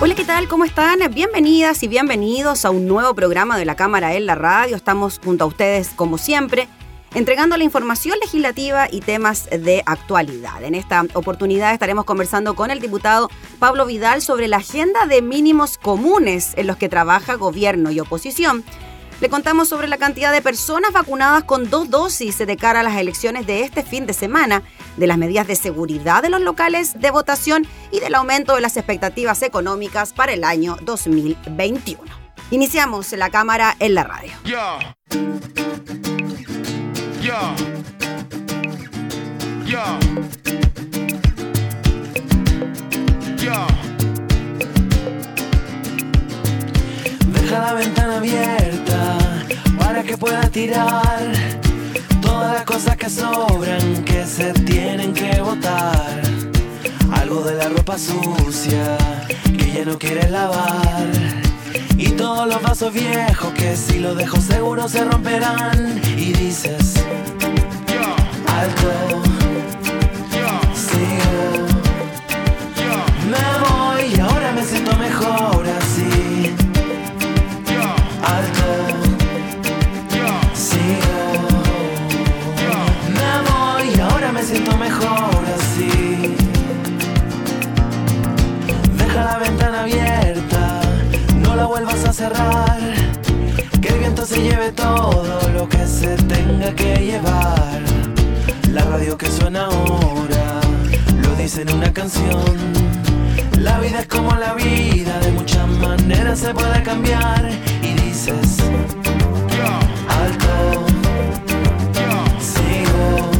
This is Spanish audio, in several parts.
Hola, ¿qué tal? ¿Cómo están? Bienvenidas y bienvenidos a un nuevo programa de la Cámara en la Radio. Estamos junto a ustedes, como siempre, entregando la información legislativa y temas de actualidad. En esta oportunidad estaremos conversando con el diputado Pablo Vidal sobre la agenda de mínimos comunes en los que trabaja gobierno y oposición le contamos sobre la cantidad de personas vacunadas con dos dosis de cara a las elecciones de este fin de semana, de las medidas de seguridad de los locales de votación y del aumento de las expectativas económicas para el año 2021. Iniciamos la cámara en la radio. Deja la ventana abierta para que pueda tirar todas las cosas que sobran que se tienen que botar. Algo de la ropa sucia que ya no quieres lavar. Y todos los vasos viejos que si los dejo seguro se romperán. Y dices, alto, se lleve todo lo que se tenga que llevar. La radio que suena ahora lo dice en una canción. La vida es como la vida, de muchas maneras se puede cambiar. Y dices, alto, sigo,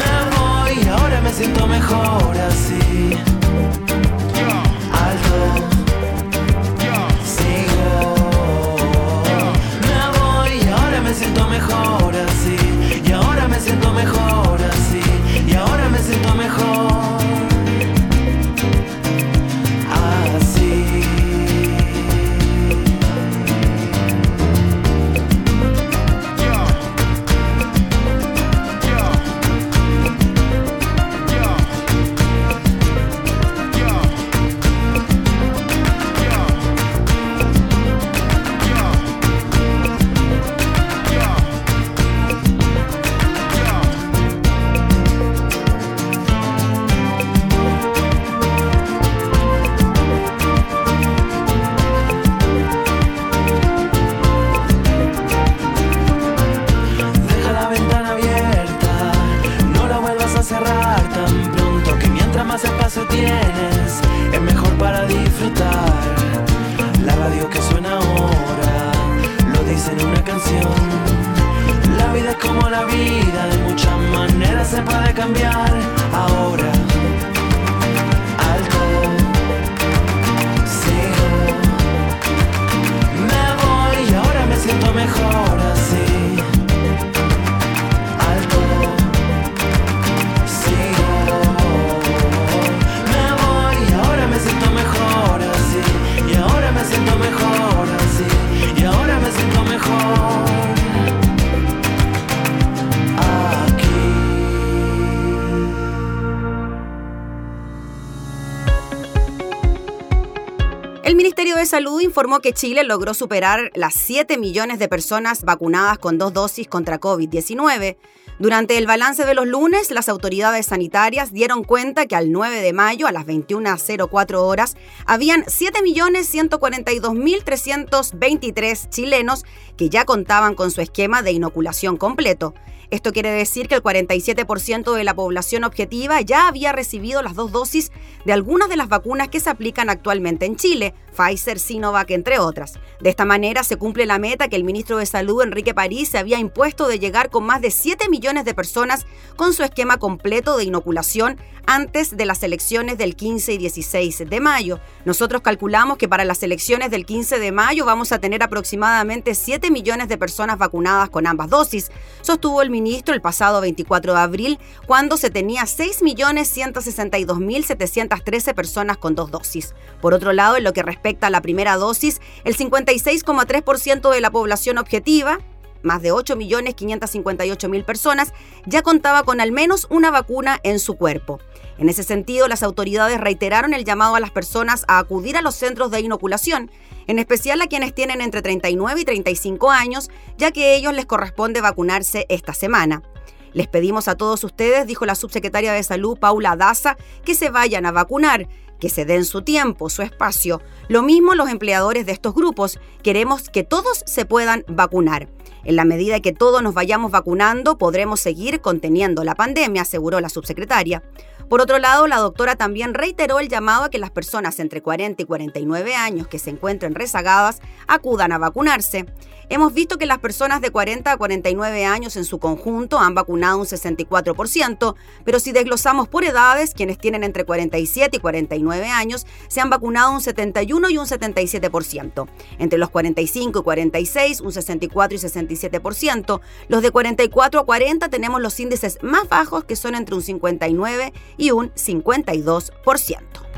me voy ahora me siento mejor así. El Ministerio de Salud informó que Chile logró superar las 7 millones de personas vacunadas con dos dosis contra COVID-19. Durante el balance de los lunes, las autoridades sanitarias dieron cuenta que al 9 de mayo, a las 21.04 horas, habían 7.142.323 chilenos que ya contaban con su esquema de inoculación completo. Esto quiere decir que el 47% de la población objetiva ya había recibido las dos dosis de algunas de las vacunas que se aplican actualmente en Chile, Pfizer, Sinovac, entre otras. De esta manera se cumple la meta que el ministro de Salud, Enrique París, se había impuesto de llegar con más de 7 millones de personas con su esquema completo de inoculación antes de las elecciones del 15 y 16 de mayo. Nosotros calculamos que para las elecciones del 15 de mayo vamos a tener aproximadamente 7 millones de personas vacunadas con ambas dosis, sostuvo el ministro el pasado 24 de abril, cuando se tenía 6.162.713 personas con dos dosis. Por otro lado, en lo que respecta a la primera dosis, el 56,3% de la población objetiva, más de 8.558.000 personas, ya contaba con al menos una vacuna en su cuerpo. En ese sentido, las autoridades reiteraron el llamado a las personas a acudir a los centros de inoculación, en especial a quienes tienen entre 39 y 35 años, ya que a ellos les corresponde vacunarse esta semana. Les pedimos a todos ustedes, dijo la subsecretaria de Salud Paula Daza, que se vayan a vacunar, que se den su tiempo, su espacio. Lo mismo los empleadores de estos grupos. Queremos que todos se puedan vacunar. En la medida que todos nos vayamos vacunando, podremos seguir conteniendo la pandemia, aseguró la subsecretaria. Por otro lado, la doctora también reiteró el llamado a que las personas entre 40 y 49 años que se encuentren rezagadas acudan a vacunarse. Hemos visto que las personas de 40 a 49 años en su conjunto han vacunado un 64%, pero si desglosamos por edades, quienes tienen entre 47 y 49 años se han vacunado un 71 y un 77%. Entre los 45 y 46, un 64 y 67%. Los de 44 a 40 tenemos los índices más bajos, que son entre un 59 y un 52%.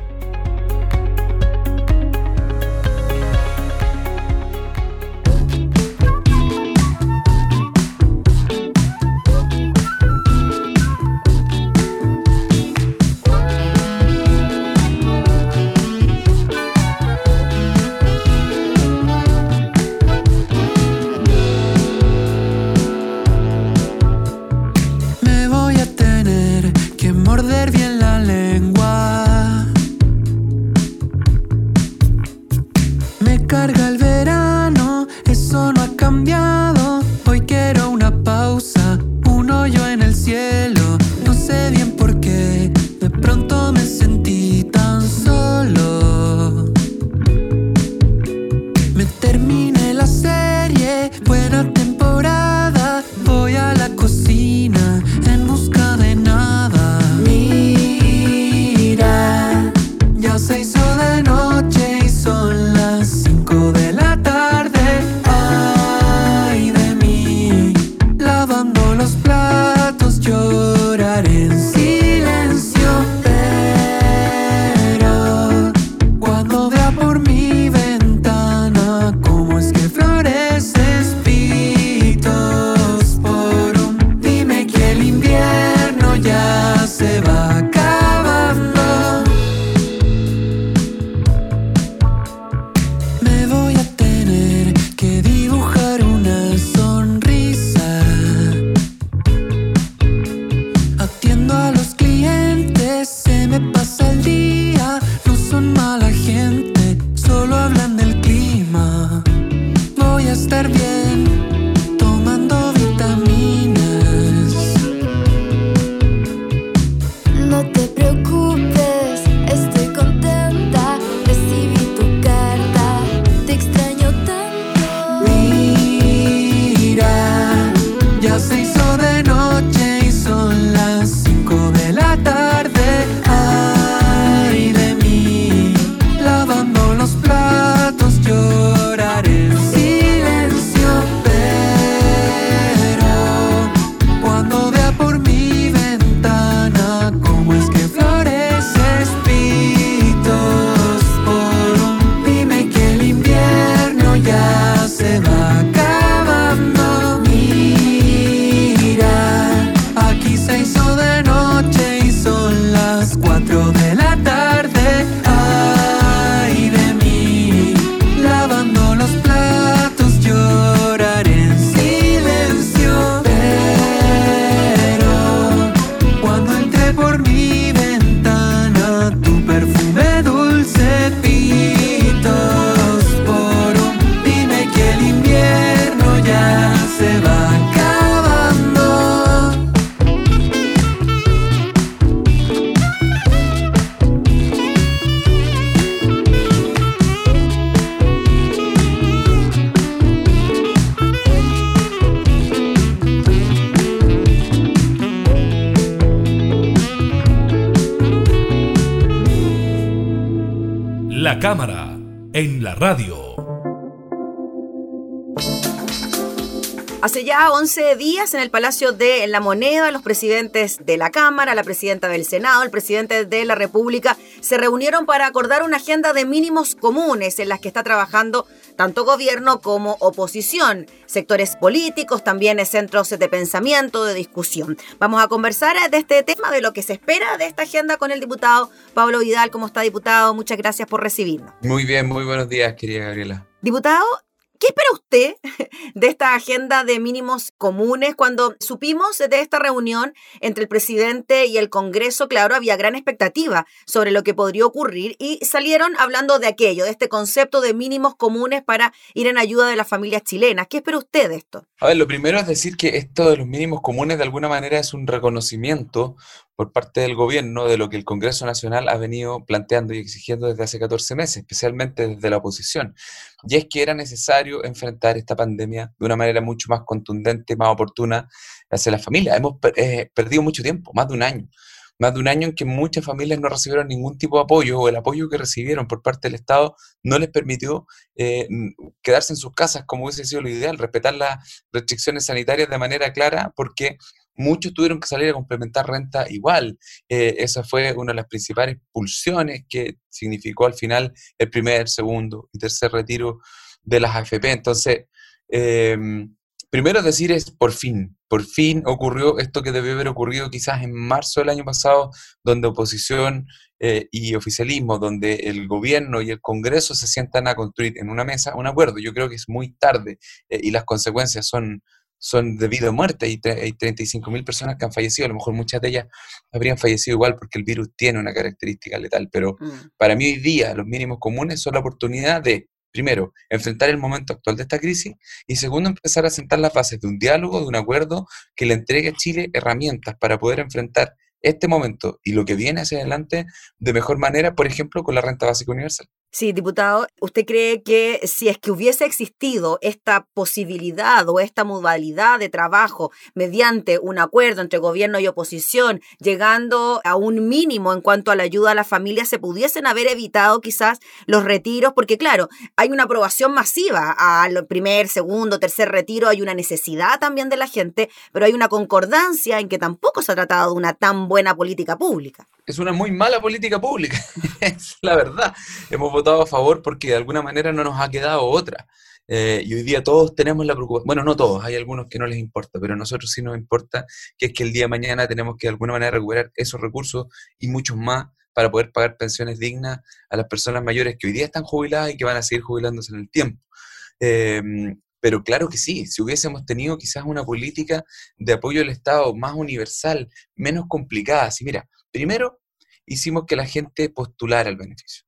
Cámara, en la radio. Hace ya 11 días en el Palacio de la Moneda, los presidentes de la Cámara, la presidenta del Senado, el presidente de la República se reunieron para acordar una agenda de mínimos comunes en las que está trabajando tanto gobierno como oposición, sectores políticos, también centros de pensamiento, de discusión. Vamos a conversar de este tema, de lo que se espera de esta agenda con el diputado Pablo Vidal. ¿Cómo está, diputado? Muchas gracias por recibirnos. Muy bien, muy buenos días, querida Gabriela. Diputado, ¿Qué espera usted de esta agenda de mínimos comunes? Cuando supimos de esta reunión entre el presidente y el Congreso, claro, había gran expectativa sobre lo que podría ocurrir y salieron hablando de aquello, de este concepto de mínimos comunes para ir en ayuda de las familias chilenas. ¿Qué espera usted de esto? A ver, lo primero es decir que esto de los mínimos comunes de alguna manera es un reconocimiento por parte del gobierno de lo que el Congreso Nacional ha venido planteando y exigiendo desde hace 14 meses, especialmente desde la oposición. Y es que era necesario enfrentar esta pandemia de una manera mucho más contundente, más oportuna hacia las familias. Hemos eh, perdido mucho tiempo, más de un año. Más de un año en que muchas familias no recibieron ningún tipo de apoyo o el apoyo que recibieron por parte del Estado no les permitió eh, quedarse en sus casas como hubiese sido lo ideal, respetar las restricciones sanitarias de manera clara porque muchos tuvieron que salir a complementar renta igual. Eh, esa fue una de las principales pulsiones que significó al final el primer, segundo y tercer retiro de las AFP. Entonces, em, primero decir es por fin, por fin ocurrió esto que debió haber ocurrido quizás en marzo del año pasado, donde oposición eh, y oficialismo, donde el gobierno y el Congreso se sientan a construir en una mesa un acuerdo. Yo creo que es muy tarde eh, y las consecuencias son, son de vida o muerte. Hay, hay 35.000 personas que han fallecido, a lo mejor muchas de ellas habrían fallecido igual porque el virus tiene una característica letal, pero mm. para mí hoy día los mínimos comunes son la oportunidad de, primero, enfrentar el momento actual de esta crisis y segundo, empezar a sentar las bases de un diálogo, de un acuerdo que le entregue a Chile herramientas para poder enfrentar este momento y lo que viene hacia adelante de mejor manera, por ejemplo, con la renta básica universal. Sí, diputado, ¿usted cree que si es que hubiese existido esta posibilidad o esta modalidad de trabajo mediante un acuerdo entre gobierno y oposición, llegando a un mínimo en cuanto a la ayuda a las familias, se pudiesen haber evitado quizás los retiros? Porque claro, hay una aprobación masiva al primer, segundo, tercer retiro, hay una necesidad también de la gente, pero hay una concordancia en que tampoco se ha tratado de una tan buena política pública es una muy mala política pública, es la verdad. Hemos votado a favor porque de alguna manera no nos ha quedado otra. Eh, y hoy día todos tenemos la preocupación, bueno, no todos, hay algunos que no les importa, pero a nosotros sí nos importa, que es que el día de mañana tenemos que de alguna manera recuperar esos recursos y muchos más para poder pagar pensiones dignas a las personas mayores que hoy día están jubiladas y que van a seguir jubilándose en el tiempo. Em, pero claro que sí, si hubiésemos tenido quizás una política de apoyo del Estado más universal, menos complicada, si mira, Primero, hicimos que la gente postulara el beneficio.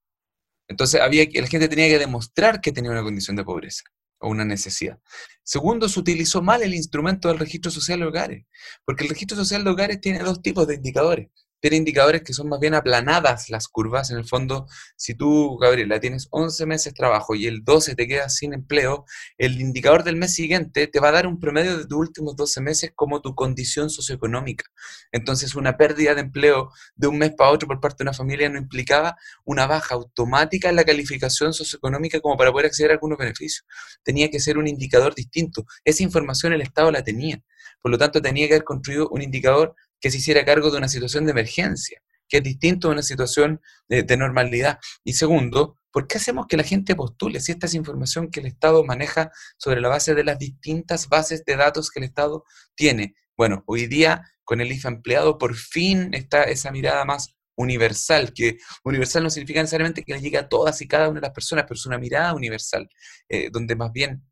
Entonces, había la gente tenía que demostrar que tenía una condición de pobreza o una necesidad. Segundo, se utilizó mal el instrumento del registro social de hogares, porque el registro social de hogares tiene dos tipos de indicadores tiene indicadores que son más bien aplanadas las curvas. En el fondo, si tú, Gabriela, tienes 11 meses de trabajo y el 12 te quedas sin empleo, el indicador del mes siguiente te va a dar un promedio de tus últimos 12 meses como tu condición socioeconómica. Entonces, una pérdida de empleo de un mes para otro por parte de una familia no implicaba una baja automática en la calificación socioeconómica como para poder acceder a algunos beneficios. Tenía que ser un indicador distinto. Esa información el Estado la tenía. Por lo tanto, tenía que haber construido un indicador que se hiciera cargo de una situación de emergencia, que es distinto a una situación de, normalidad. Y segundo, ¿por qué hacemos que la gente postule si esta es información que el Estado maneja sobre la base de las distintas bases de datos que el Estado tiene? Bueno, hoy día con el IFA empleado por fin está esa mirada más universal, que universal no significa necesariamente que le llegue a todas y cada una de las personas, pero es una mirada universal, eh, donde más bien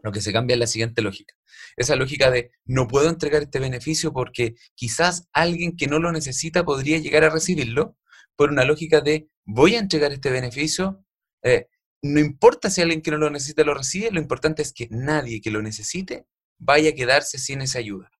lo que se cambia es la siguiente lógica. Esa lógica de no puedo entregar este beneficio porque quizás alguien que no lo necesita podría llegar a recibirlo, por una lógica de voy a entregar este beneficio, eh, no importa si alguien que no lo necesita lo recibe, lo importante es que nadie que lo necesite vaya a quedarse sin esa ayuda.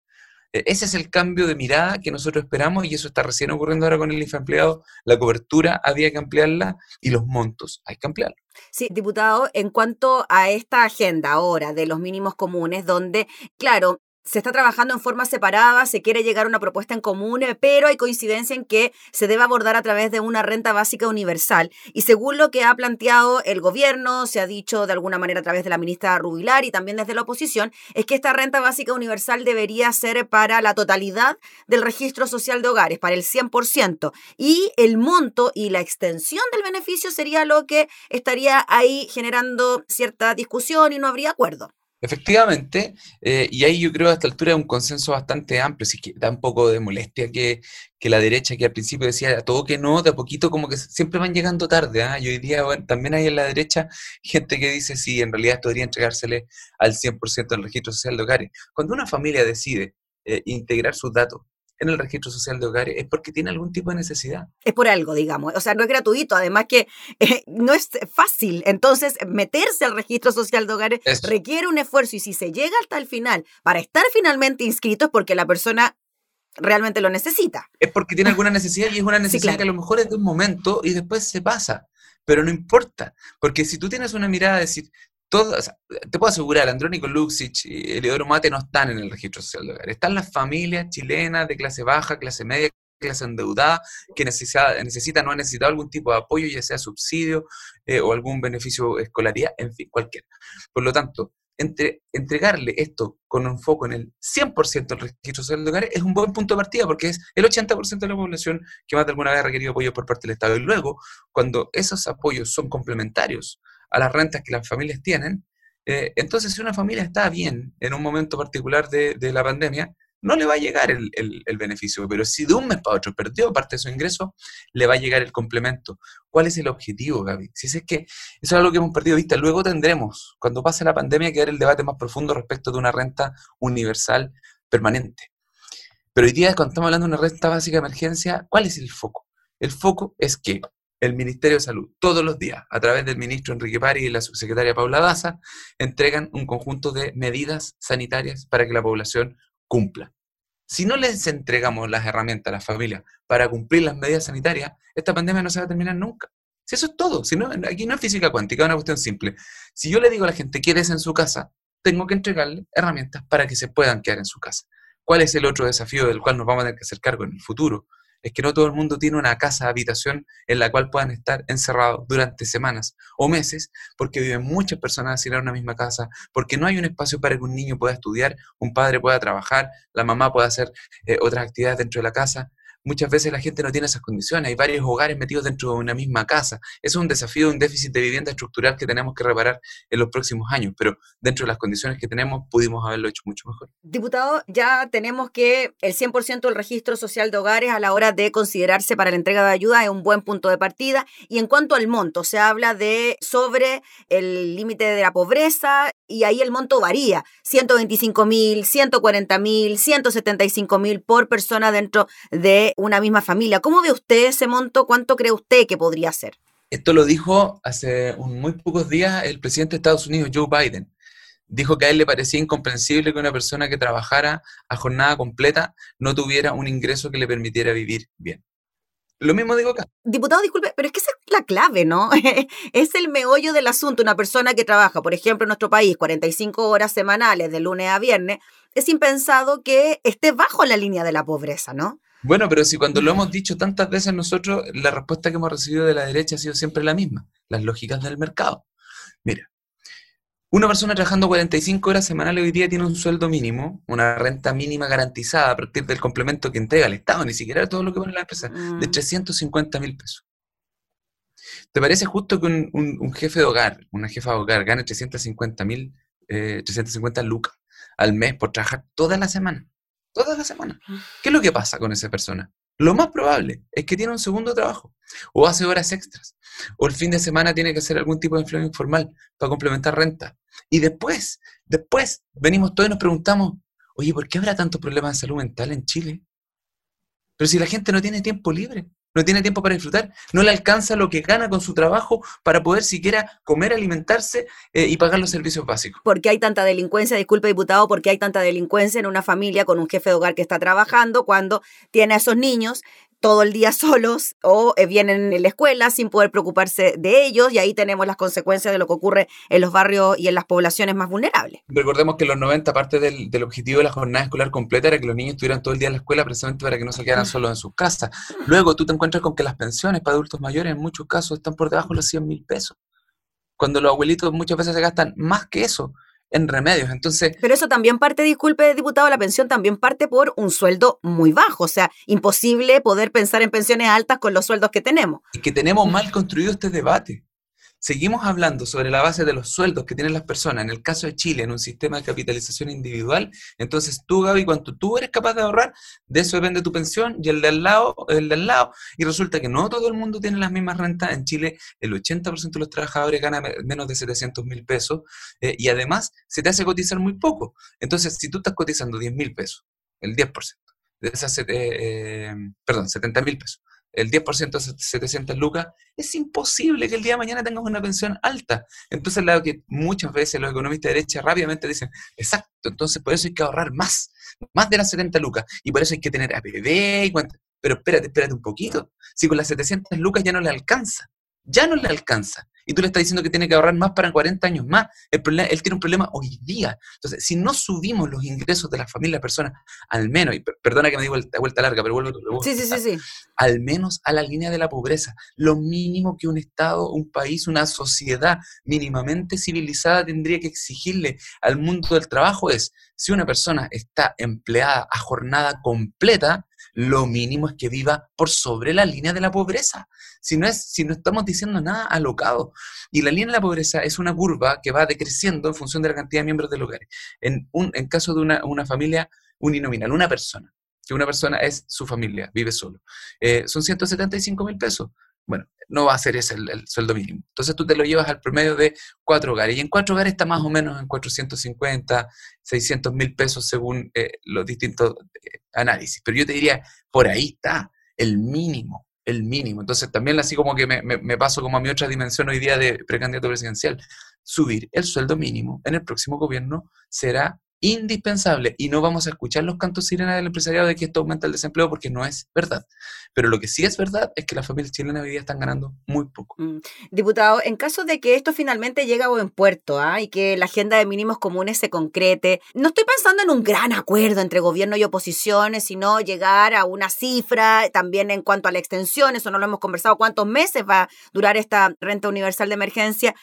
E-, ese es el cambio de mirada que nosotros esperamos y eso está recién ocurriendo ahora con el empleado. La cobertura había que ampliarla y los montos hay que ampliarlos. Sí, diputado, en cuanto a esta agenda ahora de los mínimos comunes, donde, claro, se está trabajando en forma separada, se quiere llegar a una propuesta en común, eh, pero hay coincidencia en que se debe abordar a través de una renta básica universal. Y según lo que ha planteado el gobierno, se ha dicho de alguna manera a través de la ministra Rubilar y también desde la oposición, es que esta renta básica universal debería ser para la totalidad del registro social de hogares, para el 100%. Y el monto y la extensión del beneficio sería lo que estaría ahí generando cierta discusión y no habría acuerdo. Efectivamente, eh, y ahí yo creo a esta altura un consenso bastante amplio, así que da un poco de molestia que, la derecha, que al principio decía a todo que no, de a poquito como que siempre van llegando tarde, ¿ah? y hoy día también hay en la derecha gente que dice, sí, en realidad debería entregársele al 100% del registro social de hogares. Cuando una familia decide eh, integrar sus datos en el registro social de hogares es porque tiene algún tipo de necesidad. Es por algo, digamos. O sea, no es gratuito, además que eh, no es fácil. Entonces, meterse al registro social de hogares requiere un esfuerzo y si se llega hasta el final para estar finalmente inscrito es porque la persona realmente lo necesita. Es porque tiene alguna necesidad y es una necesidad que a lo mejor es de un momento y después se pasa. Pero no importa, porque si tú tienes una mirada de decir, te puedo asegurar, Andrónico Luxich y Eliodoro Mate no están en el registro social de hogar. Están las familias chilenas de clase baja, clase media, clase endeudada, que necesita, necesitan o han necesitado algún tipo de apoyo, ya sea subsidio eh, o algún beneficio escolaridad, en fin, cualquiera. Por lo tanto, entre, entregarle esto con un foco en el 100% del registro social de hogares es un buen punto de partida porque es el 80% de la población que más de alguna vez ha requerido apoyo por parte del Estado. Y luego, cuando esos apoyos son complementarios a las rentas que las familias tienen, eh, entonces si una familia está bien en un momento particular de, la pandemia, no le va a llegar el, beneficio, pero si de un mes para otro perdió parte de su ingreso, le va a llegar el complemento. ¿Cuál es el objetivo, Gaby? Si es que eso es algo que hemos perdido de vista, luego tendremos, cuando pase la pandemia, que dar el debate más profundo respecto de una renta universal permanente. Pero hoy día, cuando estamos hablando de una renta básica de emergencia, ¿cuál es el foco? El foco es que el Ministerio de Salud todos los días, a través del ministro Enrique Pari y la subsecretaria Paula Daza, entregan un conjunto de medidas sanitarias para que la población cumpla. Si no les entregamos las herramientas a las familias para cumplir las medidas sanitarias, esta pandemia no se va a terminar nunca. Si eso es todo, si no, aquí no es física cuántica, es una cuestión simple. Si yo le digo a la gente, quédese en su casa, tengo que entregarle herramientas para que se puedan quedar en su casa. ¿Cuál es el otro desafío del cual nos vamos a tener que hacer cargo en el futuro? Es que no todo el mundo tiene una casa, habitación en la cual puedan estar encerrados durante semanas o meses, porque viven muchas personas en una misma casa, porque no hay un espacio para que un niño pueda estudiar, un padre pueda trabajar, la mamá pueda hacer eh, otras actividades dentro de la casa muchas veces la gente no tiene esas condiciones, hay varios hogares metidos dentro de una misma casa. Es un desafío, un déficit de vivienda estructural que tenemos que reparar en los próximos años, pero dentro de las condiciones que tenemos pudimos haberlo hecho mucho mejor. Diputado, ya tenemos que el 100% del registro social de hogares a la hora de considerarse para la entrega de ayuda es un buen punto de partida. Y en cuanto al monto, se habla de sobre el límite de la pobreza y ahí el monto varía, 125 mil, 140 mil, 175 mil por persona dentro de una misma familia. ¿Cómo ve usted ese monto? ¿Cuánto cree usted que podría ser? Esto lo dijo hace muy pocos días el presidente de Estados Unidos, Joe Biden. Dijo que a él le parecía incomprensible que una persona que trabajara a jornada completa no tuviera un ingreso que le permitiera vivir bien. Lo mismo digo acá. Diputado, disculpe, pero es que esa es la clave, ¿no? es el meollo del asunto. Una persona que trabaja, por ejemplo, en nuestro país 45 horas semanales de lunes a viernes, es impensado que esté bajo la línea de la pobreza, ¿no? Bueno, pero si cuando lo hemos dicho tantas veces nosotros, la respuesta que hemos recibido de la derecha ha sido siempre la misma, las lógicas del mercado. Mira, una persona trabajando 45 horas semanales hoy día tiene un sueldo mínimo, una renta mínima garantizada a partir del complemento que entrega el Estado, ni siquiera todo lo que pone la empresa, de 350 mm. mil pesos. ¿Te parece justo que un, jefe de hogar, una jefa de hogar, gane 350 mil, 350 eh, lucas al mes por trabajar toda la semana? Toda la semana. Mm. ¿Qué es lo que pasa con esa persona? Lo más probable es que tiene un segundo trabajo, o hace horas extras, o el fin de semana tiene que hacer algún tipo de empleo informal para complementar renta. Y después, después venimos todos y nos preguntamos, oye, ¿por qué habrá tantos problemas de salud mental en Chile? Pero si la gente no tiene tiempo libre no tiene tiempo para disfrutar, no le alcanza lo que gana con su trabajo para poder siquiera comer, alimentarse eh, y pagar los servicios básicos. ¿Por qué hay tanta delincuencia? Disculpe, diputado, ¿por qué hay tanta delincuencia en una familia con un jefe de hogar que está trabajando cuando tiene a esos niños todo el día solos o eh, vienen en la escuela sin poder preocuparse de ellos y ahí tenemos las consecuencias de lo que ocurre en los barrios y en las poblaciones más vulnerables. Recordemos que en los 90 parte del, del objetivo de la jornada escolar completa era que los niños estuvieran todo el día en la escuela precisamente para que no se quedaran solos en sus casas. Luego tú te encuentras con que las pensiones para adultos mayores en muchos casos están por debajo de los 100 mil pesos, cuando los abuelitos muchas veces se gastan más que eso en remedios. Entonces. Pero eso también parte, disculpe, diputado, la pensión también parte por un sueldo muy bajo. O sea, imposible poder pensar en pensiones altas con los sueldos que tenemos. Y que tenemos mal construido este debate seguimos hablando sobre la base de los sueldos que tienen las personas, en el caso de Chile, en un sistema de capitalización individual, entonces tú, Gaby, cuando tú eres capaz de ahorrar, de eso depende tu pensión y el de al lado, el de al lado, y resulta que no todo el mundo tiene las mismas rentas. En Chile, el 80% de los trabajadores gana menos de 700 mil pesos eh, y además se te hace cotizar muy poco. Entonces, si tú estás cotizando 10 mil pesos, el 10%, de esas, eh, eh, perdón, 70 mil pesos, el 10% de 700 lucas, es imposible que el día de mañana tengas una pensión alta. Entonces, lo que muchas veces los economistas de derecha rápidamente dicen, exacto, entonces por eso hay que ahorrar más, más de las 70 lucas, y por eso hay que tener APB y cuánto. Pero espérate, espérate un poquito. Si con las 700 lucas ya no le alcanza, ya no le alcanza y tú le estás diciendo que tiene que ahorrar más para 40 años más. El problema, él tiene un problema hoy día. Entonces, si no subimos los ingresos de las familias, personas, al menos, y perdona que me digo vuelta, vuelta larga, pero vuelvo a tu sí, sí, sí, sí. al menos a la línea de la pobreza. Lo mínimo que un Estado, un país, una sociedad mínimamente civilizada tendría que exigirle al mundo del trabajo es, si una persona está empleada a jornada completa, lo mínimo es que viva por sobre la línea de la pobreza. Si no, es, si no estamos diciendo nada alocado. Y la línea de la pobreza es una curva que va decreciendo en función de la cantidad de miembros del hogar. En, un, en caso de una, una familia uninominal, una persona, que una persona es su familia, vive solo, eh, son 175 mil pesos. Bueno, no va a ser ese el, sueldo mínimo. Entonces tú te lo llevas al promedio de cuatro hogares. Y en cuatro hogares está más o menos en 450, 600 mil pesos según eh, los distintos eh, análisis. Pero yo te diría, por ahí está el mínimo, el mínimo. Entonces también así como que me, me paso como a mi otra dimensión hoy día de precandidato presidencial. Subir el sueldo mínimo en el próximo gobierno será indispensable y no vamos a escuchar los cantos sirenas del empresariado de que esto aumenta el desempleo porque no es verdad. Pero lo que sí es verdad es que las familias chilenas hoy día están ganando muy poco. Mm. Diputado, en caso de que esto finalmente llegue a buen puerto ¿ah? y que la agenda de mínimos comunes se concrete, no estoy pensando en un gran acuerdo entre gobierno y oposiciones, sino llegar a una cifra también en cuanto a la extensión, eso no lo hemos conversado, cuántos meses va a durar esta renta universal de emergencia.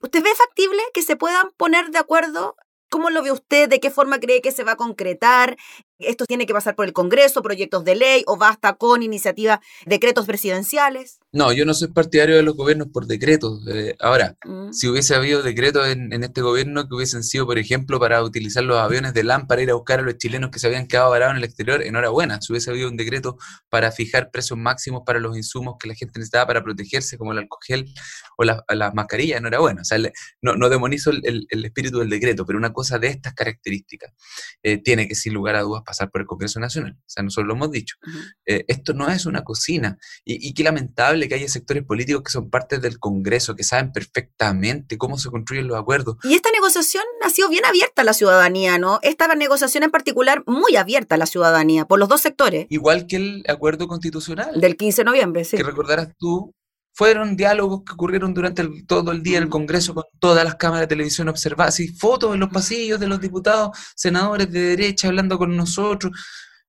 ¿Usted ve factible que se puedan poner de acuerdo ¿Cómo lo ve usted? ¿De qué forma cree que se va a concretar? ¿Esto tiene que pasar por el Congreso, proyectos de ley o basta con iniciativas, decretos presidenciales? No, yo no soy partidario de los gobiernos por decretos. Eh, ahora, mm. si hubiese habido decretos en, este gobierno que hubiesen sido, por ejemplo, para utilizar los aviones de LAN para ir a buscar a los chilenos que se habían quedado varados en el exterior, enhorabuena. Si hubiese habido un decreto para fijar precios máximos para los insumos que la gente necesitaba para protegerse, como el alcohol o las la mascarillas, enhorabuena. O sea, no, no demonizo el, espíritu del decreto, pero una cosa de estas características eh, tiene que, sin lugar a dudas, pasar por el Congreso Nacional. O sea, nosotros lo hemos dicho. Eh, esto no es una cocina. Y, y qué lamentable que haya sectores políticos que son parte del Congreso, que saben perfectamente cómo se construyen los acuerdos. Y esta negociación ha sido bien abierta a la ciudadanía, ¿no? Esta negociación en particular muy abierta a la ciudadanía, por los dos sectores. Igual que el acuerdo constitucional. Del 15 de noviembre, sí. Que recordarás tú, fueron diálogos que ocurrieron durante todo el día en el Congreso con todas las cámaras de televisión observadas y fotos en los pasillos de los diputados, senadores de derecha hablando con nosotros.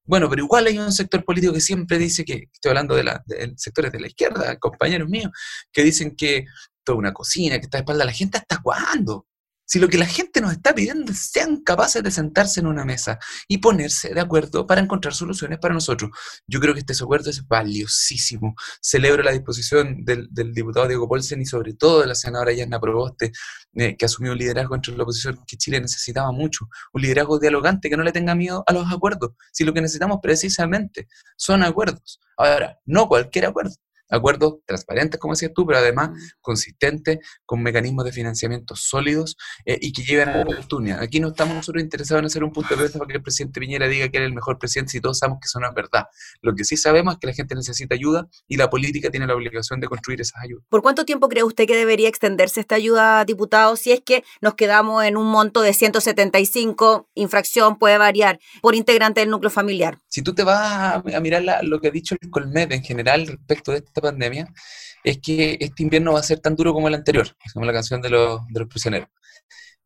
Bueno, pero igual hay un sector político que siempre dice que, estoy hablando de, la, de sectores de la izquierda, compañeros míos, que dicen que toda una cocina, que está de espalda a la gente, ¿hasta cuándo? Si lo que la gente nos está pidiendo es sean capaces de sentarse en una mesa y ponerse de acuerdo para encontrar soluciones para nosotros. Yo creo que este acuerdo es valiosísimo. Celebro la disposición del, diputado Diego Polsen y sobre todo de la senadora Yasna Proboste, eh, que asumió un liderazgo entre la oposición que Chile necesitaba mucho. Un liderazgo dialogante que no le tenga miedo a los acuerdos. Si lo que necesitamos precisamente son acuerdos. Ahora, no cualquier acuerdo acuerdos transparentes, como decías tú, pero además consistentes, con mecanismos de financiamiento sólidos eh, y que lleven a la oportunidad. Aquí no estamos nosotros interesados en hacer un punto de vista para que el presidente Piñera diga que era el mejor presidente si todos sabemos que eso no es verdad. Lo que sí sabemos es que la gente necesita ayuda y la política tiene la obligación de construir esas ayudas. ¿Por cuánto tiempo cree usted que debería extenderse esta ayuda, diputado, si es que nos quedamos en un monto de 175, infracción puede variar por integrante del núcleo familiar? Si tú te vas a, mirar lo que ha dicho el Colmed en general respecto de esta pandemia, es que este invierno va a ser tan duro como el anterior, como la canción de los, de los prisioneros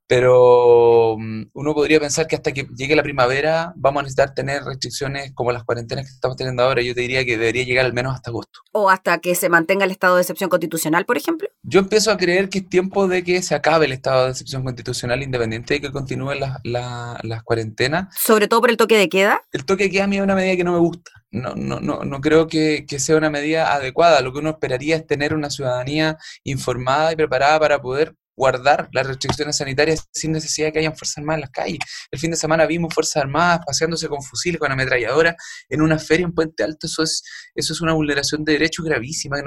pero mm, uno podría pensar que hasta que llegue la primavera vamos a necesitar tener restricciones como las cuarentenas que estamos teniendo ahora. Yo te diría que debería llegar al menos hasta agosto. ¿O hasta que se mantenga el estado de excepción constitucional, por ejemplo? Yo empiezo a creer que es tiempo de que se acabe el estado de excepción constitucional independiente de que continúen las, las cuarentenas. ¿Sobre todo por el toque de queda? El toque de queda a mí es una medida que no me gusta. No, no, no, no creo que, que sea una medida adecuada. Lo que uno esperaría es tener una ciudadanía informada y preparada para poder guardar las restricciones sanitarias sin necesidad de que hayan Fuerzas Armadas en las calles. El fin de semana vimos Fuerzas Armadas paseándose con fusiles, con ametralladoras en una feria en Puente Alto. Eso es, eso es una vulneración de derechos gravísima.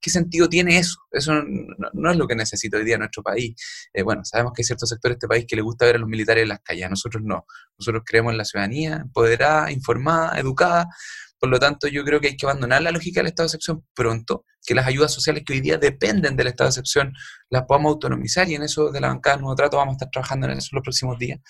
¿Qué sentido tiene eso? Eso no, es lo que necesita hoy día nuestro país. Eh, bueno, sabemos que hay ciertos sectores de este país que le gusta ver a los militares en las calles. Nosotros no. Nosotros creemos en la ciudadanía empoderada, informada, educada, por lo tanto, yo creo que hay que abandonar la lógica del estado de excepción pronto, que las ayudas sociales que hoy día dependen del estado de excepción las podamos autonomizar y en eso de la bancada Nuevo Trato vamos a estar trabajando en eso los próximos días.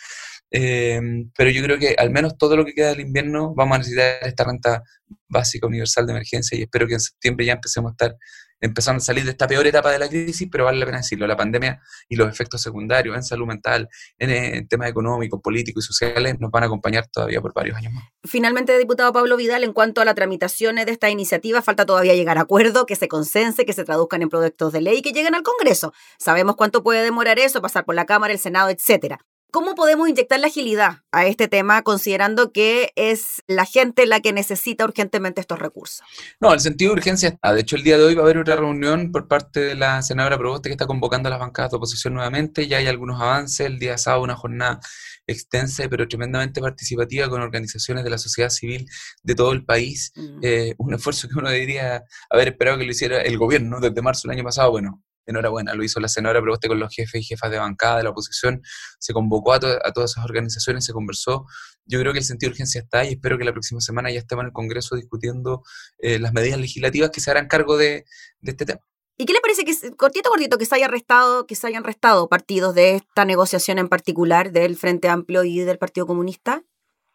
Eh, pero yo creo que al menos todo lo que queda del invierno vamos a necesitar esta renta básica universal de emergencia y espero que en septiembre ya empecemos a estar empezando a salir de esta peor etapa de la crisis, pero vale la pena decirlo, la pandemia y los efectos secundarios en salud mental, en, temas económicos, políticos y sociales nos van a acompañar todavía por varios años más. Finalmente, diputado Pablo Vidal, en cuanto a la tramitación de esta iniciativa, falta todavía llegar a acuerdo, que se consense, que se traduzcan en proyectos de ley y que lleguen al Congreso. Sabemos cuánto puede demorar eso, pasar por la Cámara, el Senado, etcétera. ¿Cómo podemos inyectar la agilidad a este tema considerando que es la gente la que necesita urgentemente estos recursos? No, el sentido de urgencia está. De hecho, el día de hoy va a haber otra reunión por parte de la senadora Proboste que está convocando a las bancadas de oposición nuevamente. Ya hay algunos avances. El día sábado una jornada extensa pero tremendamente participativa con organizaciones de la sociedad civil de todo el país. Mm. Eh, un esfuerzo que uno diría haber esperado que lo hiciera el gobierno desde marzo del año pasado. Bueno, enhorabuena, lo hizo la senadora Proboste con los jefes y jefas de bancada de la oposición, se convocó a, todas esas organizaciones, se conversó. Yo creo que el sentido de urgencia está y espero que la próxima semana ya estemos en el Congreso discutiendo eh, las medidas legislativas que se harán cargo de, este tema. ¿Y qué le parece que, cortito, cortito, que se haya arrestado, que se hayan restado partidos de esta negociación en particular del Frente Amplio y del Partido Comunista?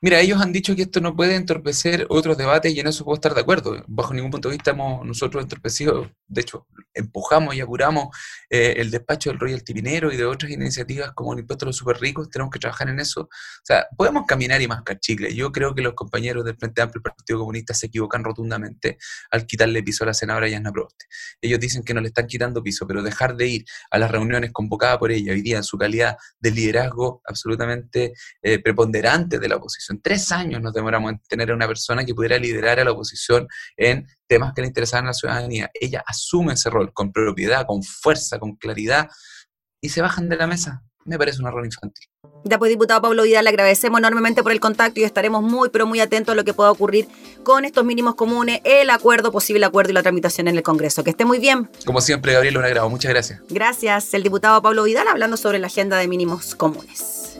Mira, ellos han dicho que esto no puede entorpecer otros debates y en eso puedo estar de acuerdo. Bajo ningún punto de vista hemos nosotros entorpecido, de hecho, empujamos y apuramos eh, el despacho del royalty minero y de otras iniciativas como el impuesto a los super ricos, tenemos que trabajar en eso. O sea, podemos caminar y mascar chicle. Yo creo que los compañeros del Frente Amplio y Partido Comunista se equivocan rotundamente al quitarle piso a la senadora Yasna Proboste. Ellos dicen que no le están quitando piso, pero dejar de ir a las reuniones convocadas por ella hoy día en su calidad de liderazgo absolutamente eh, preponderante de la oposición en tres años nos demoramos en tener a una persona que pudiera liderar a la oposición en temas que le interesaban a la ciudadanía. Ella asume ese rol con propiedad, con fuerza, con claridad y se bajan de la mesa. Me parece un error infantil. Ya pues, diputado Pablo Vidal, le agradecemos enormemente por el contacto y estaremos muy, pero muy atentos a lo que pueda ocurrir con estos mínimos comunes, el acuerdo, posible acuerdo y la tramitación en el Congreso. Que esté muy bien. Como siempre, Gabriel, un agrado. Muchas gracias. Gracias. El diputado Pablo Vidal hablando sobre la agenda de mínimos comunes.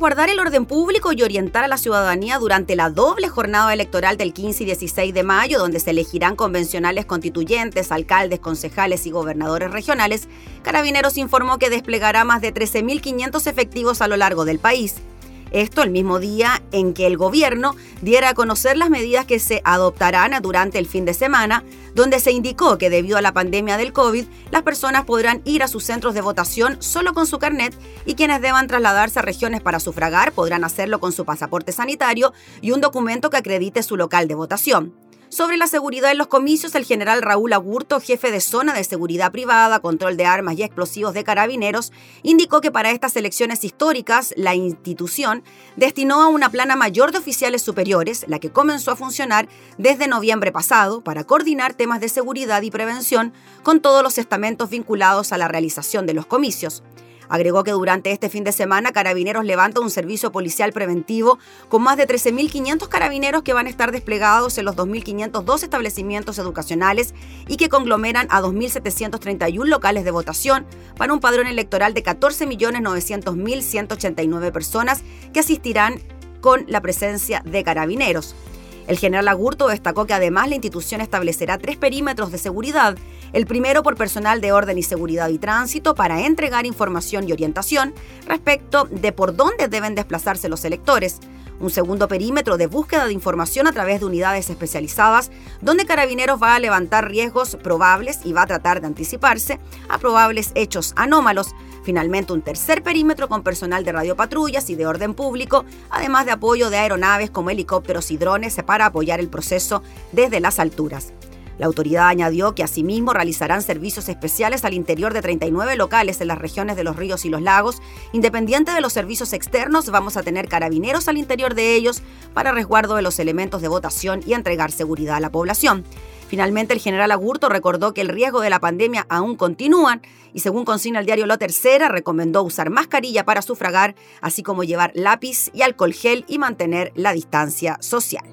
Resguardar el orden público y orientar a la ciudadanía durante la doble jornada electoral del 15 y 16 de mayo, donde se elegirán convencionales constituyentes, alcaldes, concejales y gobernadores regionales, Carabineros informó que desplegará más de 13.500 efectivos a lo largo del país. Esto el mismo día en que el gobierno diera a conocer las medidas que se adoptarán durante el fin de semana, donde se indicó que debido a la pandemia del COVID, las personas podrán ir a sus centros de votación solo con su carnet y quienes deban trasladarse a regiones para sufragar podrán hacerlo con su pasaporte sanitario y un documento que acredite su local de votación. Sobre la seguridad en los comicios, el general Raúl Agurto, jefe de zona de seguridad privada, control de armas y explosivos de carabineros, indicó que para estas elecciones históricas, la institución destinó a una plana mayor de oficiales superiores, la que comenzó a funcionar desde noviembre pasado, para coordinar temas de seguridad y prevención con todos los estamentos vinculados a la realización de los comicios. Agregó que durante este fin de semana Carabineros levanta un servicio policial preventivo con más de 13.500 carabineros que van a estar desplegados en los 2.502 establecimientos educacionales y que conglomeran a 2.731 locales de votación para un padrón electoral de 14.900.189 personas que asistirán con la presencia de carabineros. El general Agurto destacó que además la institución establecerá tres perímetros de seguridad el primero por personal de orden y seguridad y tránsito para entregar información y orientación respecto de por dónde deben desplazarse los electores. Un segundo perímetro de búsqueda de información a través de unidades especializadas, donde Carabineros va a levantar riesgos probables y va a tratar de anticiparse a probables hechos anómalos. Finalmente, un tercer perímetro con personal de radiopatrullas y de orden público, además de apoyo de aeronaves como helicópteros y drones para apoyar el proceso desde las alturas. La autoridad añadió que asimismo realizarán servicios especiales al interior de 39 locales en las regiones de los ríos y los lagos. Independiente de los servicios externos, vamos a tener carabineros al interior de ellos para resguardo de los elementos de votación y entregar seguridad a la población. Finalmente, el general Agurto recordó que el riesgo de la pandemia aún continúa y según consigna el diario La Tercera, recomendó usar mascarilla para sufragar, así como llevar lápiz y alcohol gel y mantener la distancia social.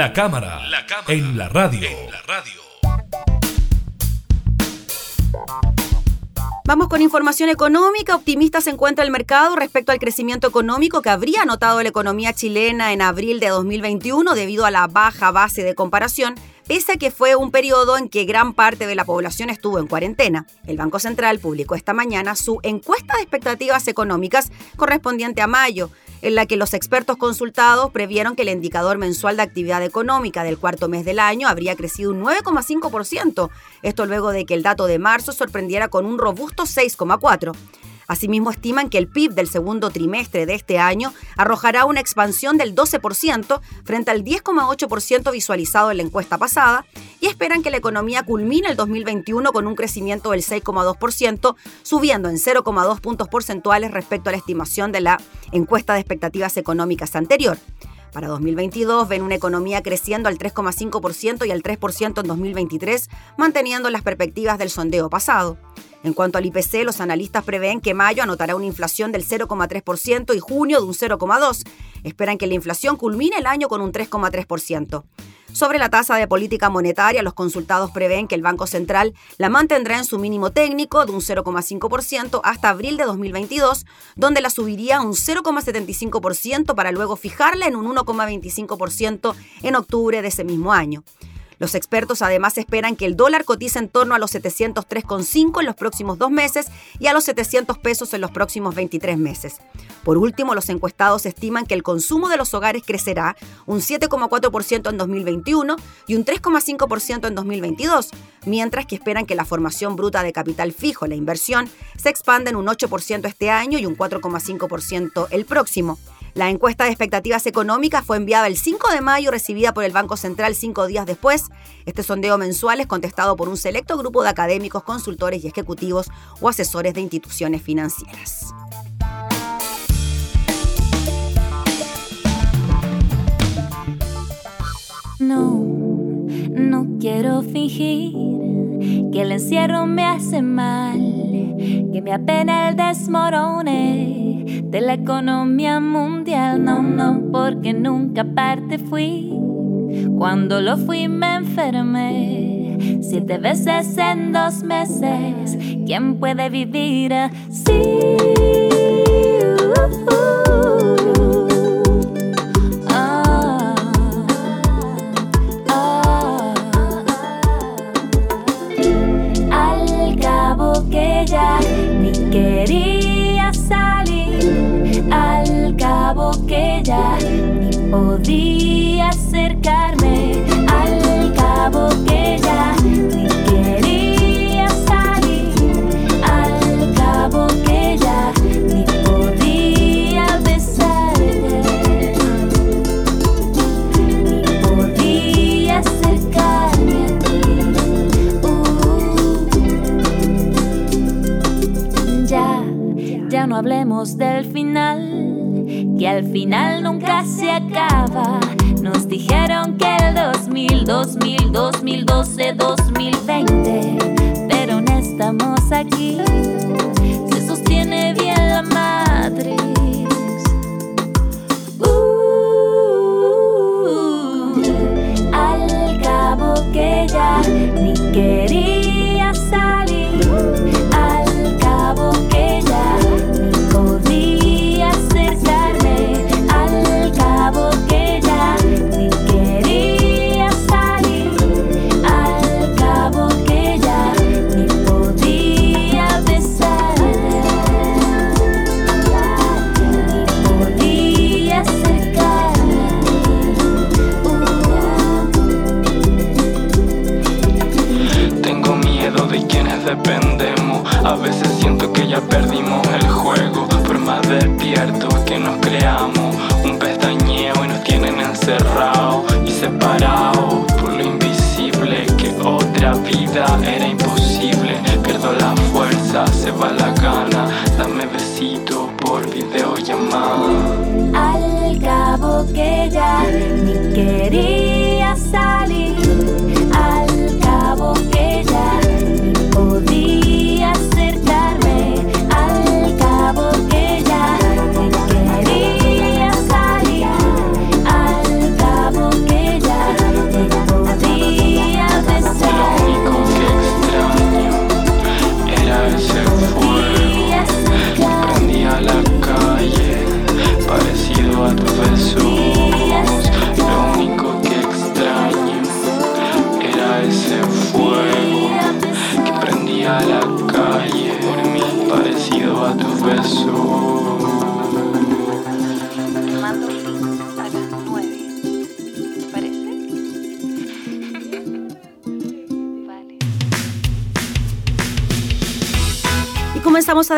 La cámara, la cámara en la radio. En la radio. Vamos con información económica. Optimista se encuentra el mercado respecto al crecimiento económico que habría notado la economía chilena en abril de 2021 debido a la baja base de comparación, pese a que fue un periodo en que gran parte de la población estuvo en cuarentena. El Banco Central publicó esta mañana su encuesta de expectativas económicas correspondiente a mayo en la que los expertos consultados previeron que el indicador mensual de actividad económica del cuarto mes del año habría crecido un 9,5%, esto luego de que el dato de marzo sorprendiera con un robusto 6,4%. Asimismo, estiman que el PIB del segundo trimestre de este año arrojará una expansión del 12% frente al 10,8% visualizado en la encuesta pasada y esperan que la economía culmine el 2021 con un crecimiento del 6,2%, subiendo en 0,2 puntos porcentuales respecto a la estimación de la encuesta de expectativas económicas anterior. Para 2022 ven una economía creciendo al 3,5% y al 3% en 2023, manteniendo las perspectivas del sondeo pasado. En cuanto al IPC, los analistas prevén que mayo anotará una inflación del 0,3% y junio de un 0,2%. Esperan que la inflación culmine el año con un 3,3%. Sobre la tasa de política monetaria, los consultados prevén que el Banco Central la mantendrá en su mínimo técnico de un 0,5% hasta abril de 2022, donde la subiría a un 0,75% para luego fijarla en un 1,25% en octubre de ese mismo año. Los expertos además esperan que el dólar cotice en torno a los 703,5 en los próximos dos meses y a los 700 pesos en los próximos 23 meses. Por último, los encuestados estiman que el consumo de los hogares crecerá un 7,4% en 2021 y un 3,5% en 2022, mientras que esperan que la formación bruta de capital fijo, la inversión, se expanda en un 8% este año y un 4,5% el próximo. La encuesta de expectativas económicas fue enviada el 5 de mayo, recibida por el Banco Central cinco días después. Este sondeo mensual es contestado por un selecto grupo de académicos, consultores y ejecutivos o asesores de instituciones financieras. No, no quiero fingir que el encierro me hace mal, que me apena el desmorone de la economía mundial. No, no, porque nunca parte fui. Cuando lo fui me enfermé. Siete veces en dos meses. ¿Quién puede vivir así? Del final que al final nunca se acaba. Nos dijeron que el 2000, 2000, 2012, 2020, pero no estamos aquí. Se sostiene bien la matriz. Uh, al cabo que ya ni quería dependemos. A veces siento que ya perdimos el juego. Por más despiertos que nos creamos, un pestañeo y nos tienen encerrados y separados por lo invisible. Que otra vida era imposible. Pierdo la fuerza, se va la gana. Dame besito por videollamada. Al cabo que ya ni quería